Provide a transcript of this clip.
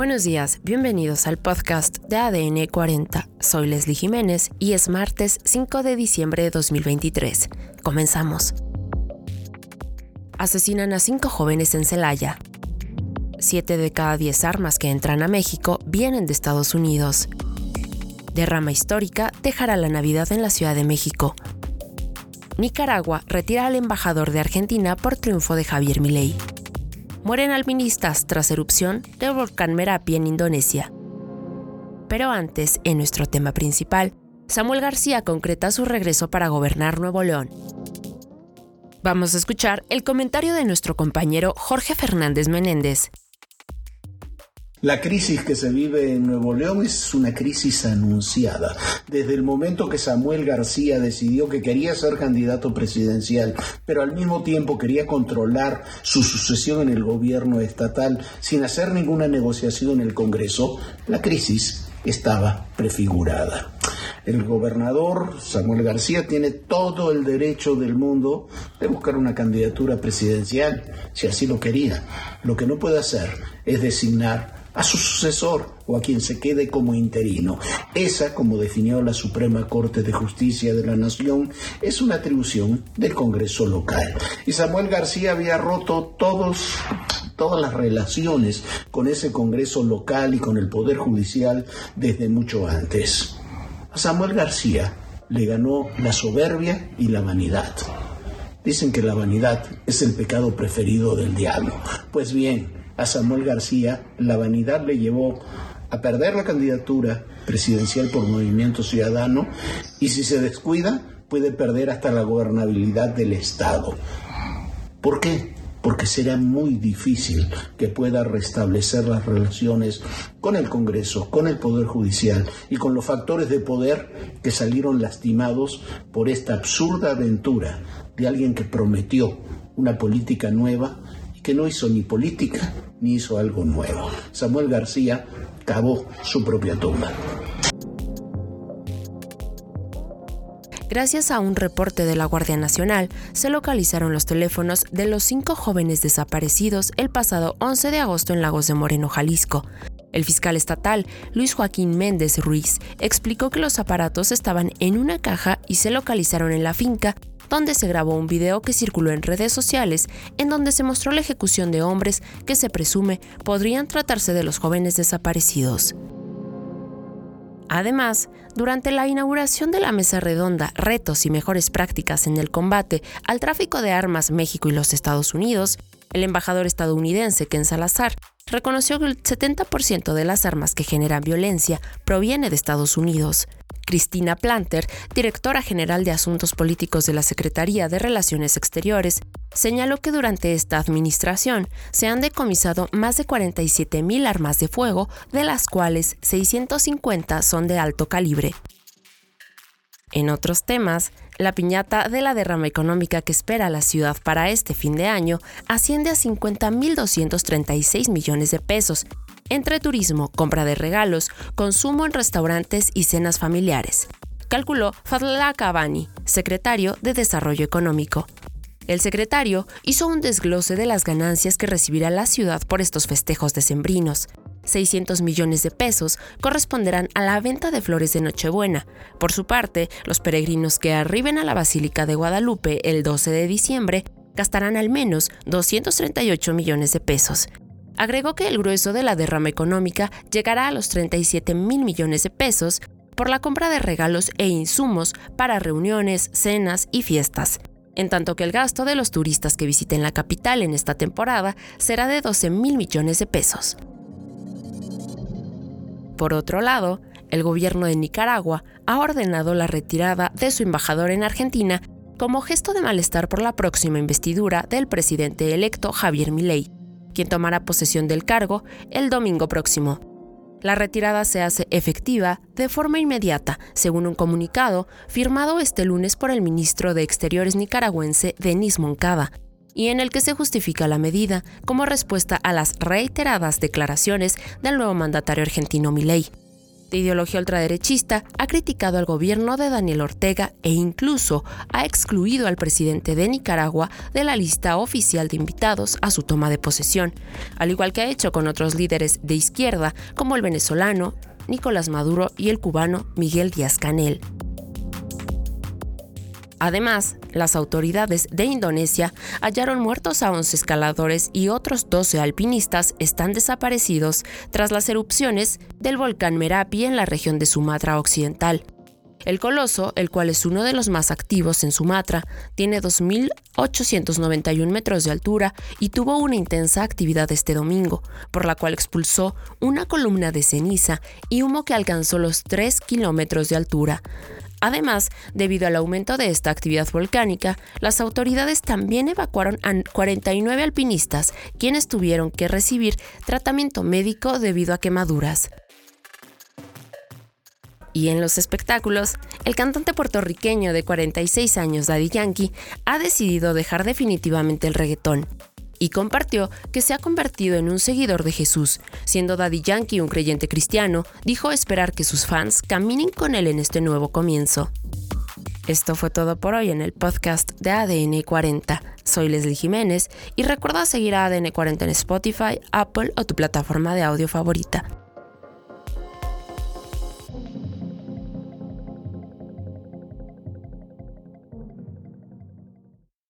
Buenos días, bienvenidos al podcast de ADN 40. Soy Leslie Jiménez y es martes 5 de diciembre de 2023. Comenzamos. Asesinan a cinco jóvenes en Celaya. Siete de cada diez armas que entran a México vienen de Estados Unidos. Derrama histórica dejará la Navidad en la Ciudad de México. Nicaragua retira al embajador de Argentina por triunfo de Javier Milei mueren alpinistas tras erupción del volcán Merapi en Indonesia. Pero antes, en nuestro tema principal, Samuel García concreta su regreso para gobernar Nuevo León. Vamos a escuchar el comentario de nuestro compañero Jorge Fernández Menéndez, la crisis que se vive en Nuevo León es una crisis anunciada. Desde el momento que Samuel García decidió que quería ser candidato presidencial, pero al mismo tiempo quería controlar su sucesión en el gobierno estatal sin hacer ninguna negociación en el Congreso, la crisis estaba prefigurada. El gobernador Samuel García tiene todo el derecho del mundo de buscar una candidatura presidencial, si así lo quería. Lo que no puede hacer es designar a su sucesor o a quien se quede como interino. Esa, como definió la Suprema Corte de Justicia de la Nación, es una atribución del Congreso local. Y Samuel García había roto todos todas las relaciones con ese Congreso local y con el Poder Judicial desde mucho antes. A Samuel García le ganó la soberbia y la vanidad. Dicen que la vanidad es el pecado preferido del diablo. Pues bien, a Samuel García, la vanidad le llevó a perder la candidatura presidencial por Movimiento Ciudadano y si se descuida puede perder hasta la gobernabilidad del Estado. ¿Por qué? Porque será muy difícil que pueda restablecer las relaciones con el Congreso, con el Poder Judicial y con los factores de poder que salieron lastimados por esta absurda aventura de alguien que prometió una política nueva que no hizo ni política ni hizo algo nuevo. Samuel García cavó su propia tumba. Gracias a un reporte de la Guardia Nacional, se localizaron los teléfonos de los cinco jóvenes desaparecidos el pasado 11 de agosto en Lagos de Moreno, Jalisco. El fiscal estatal, Luis Joaquín Méndez Ruiz, explicó que los aparatos estaban en una caja y se localizaron en la finca donde se grabó un video que circuló en redes sociales en donde se mostró la ejecución de hombres que se presume podrían tratarse de los jóvenes desaparecidos. Además, durante la inauguración de la mesa redonda Retos y mejores prácticas en el combate al tráfico de armas México y los Estados Unidos, el embajador estadounidense Ken Salazar reconoció que el 70% de las armas que generan violencia proviene de Estados Unidos. Cristina Planter, directora general de Asuntos Políticos de la Secretaría de Relaciones Exteriores, señaló que durante esta administración se han decomisado más de 47.000 armas de fuego, de las cuales 650 son de alto calibre. En otros temas, la piñata de la derrama económica que espera la ciudad para este fin de año asciende a 50.236 millones de pesos, entre turismo, compra de regalos, consumo en restaurantes y cenas familiares, calculó Fadla Cavani, secretario de Desarrollo Económico. El secretario hizo un desglose de las ganancias que recibirá la ciudad por estos festejos decembrinos. 600 millones de pesos corresponderán a la venta de flores de Nochebuena. Por su parte, los peregrinos que arriben a la Basílica de Guadalupe el 12 de diciembre gastarán al menos 238 millones de pesos. Agregó que el grueso de la derrama económica llegará a los 37 mil millones de pesos por la compra de regalos e insumos para reuniones, cenas y fiestas, en tanto que el gasto de los turistas que visiten la capital en esta temporada será de 12 mil millones de pesos. Por otro lado, el gobierno de Nicaragua ha ordenado la retirada de su embajador en Argentina como gesto de malestar por la próxima investidura del presidente electo Javier Milei quien tomará posesión del cargo el domingo próximo. La retirada se hace efectiva de forma inmediata, según un comunicado firmado este lunes por el ministro de Exteriores nicaragüense Denis Moncada, y en el que se justifica la medida como respuesta a las reiteradas declaraciones del nuevo mandatario argentino Milei. de ideología ultraderechista, ha criticado al gobierno de Daniel Ortega e incluso ha excluido al presidente de Nicaragua de la lista oficial de invitados a su toma de posesión, al igual que ha hecho con otros líderes de izquierda como el venezolano Nicolás Maduro y el cubano Miguel Díaz Canel. Además, las autoridades de Indonesia hallaron muertos a 11 escaladores y otros 12 alpinistas están desaparecidos tras las erupciones del volcán Merapi en la región de Sumatra Occidental. El coloso, el cual es uno de los más activos en Sumatra, tiene 2.891 metros de altura y tuvo una intensa actividad este domingo, por la cual expulsó una columna de ceniza y humo que alcanzó los 3 kilómetros de altura. Además, debido al aumento de esta actividad volcánica, las autoridades también evacuaron a 49 alpinistas, quienes tuvieron que recibir tratamiento médico debido a quemaduras. Y en los espectáculos, el cantante puertorriqueño de 46 años, Daddy Yankee, ha decidido dejar definitivamente el reggaetón y compartió que se ha convertido en un seguidor de Jesús. Siendo Daddy Yankee un creyente cristiano, dijo esperar que sus fans caminen con él en este nuevo comienzo. Esto fue todo por hoy en el podcast de ADN 40. Soy Leslie Jiménez y recuerda seguir a ADN 40 en Spotify, Apple o tu plataforma de audio favorita.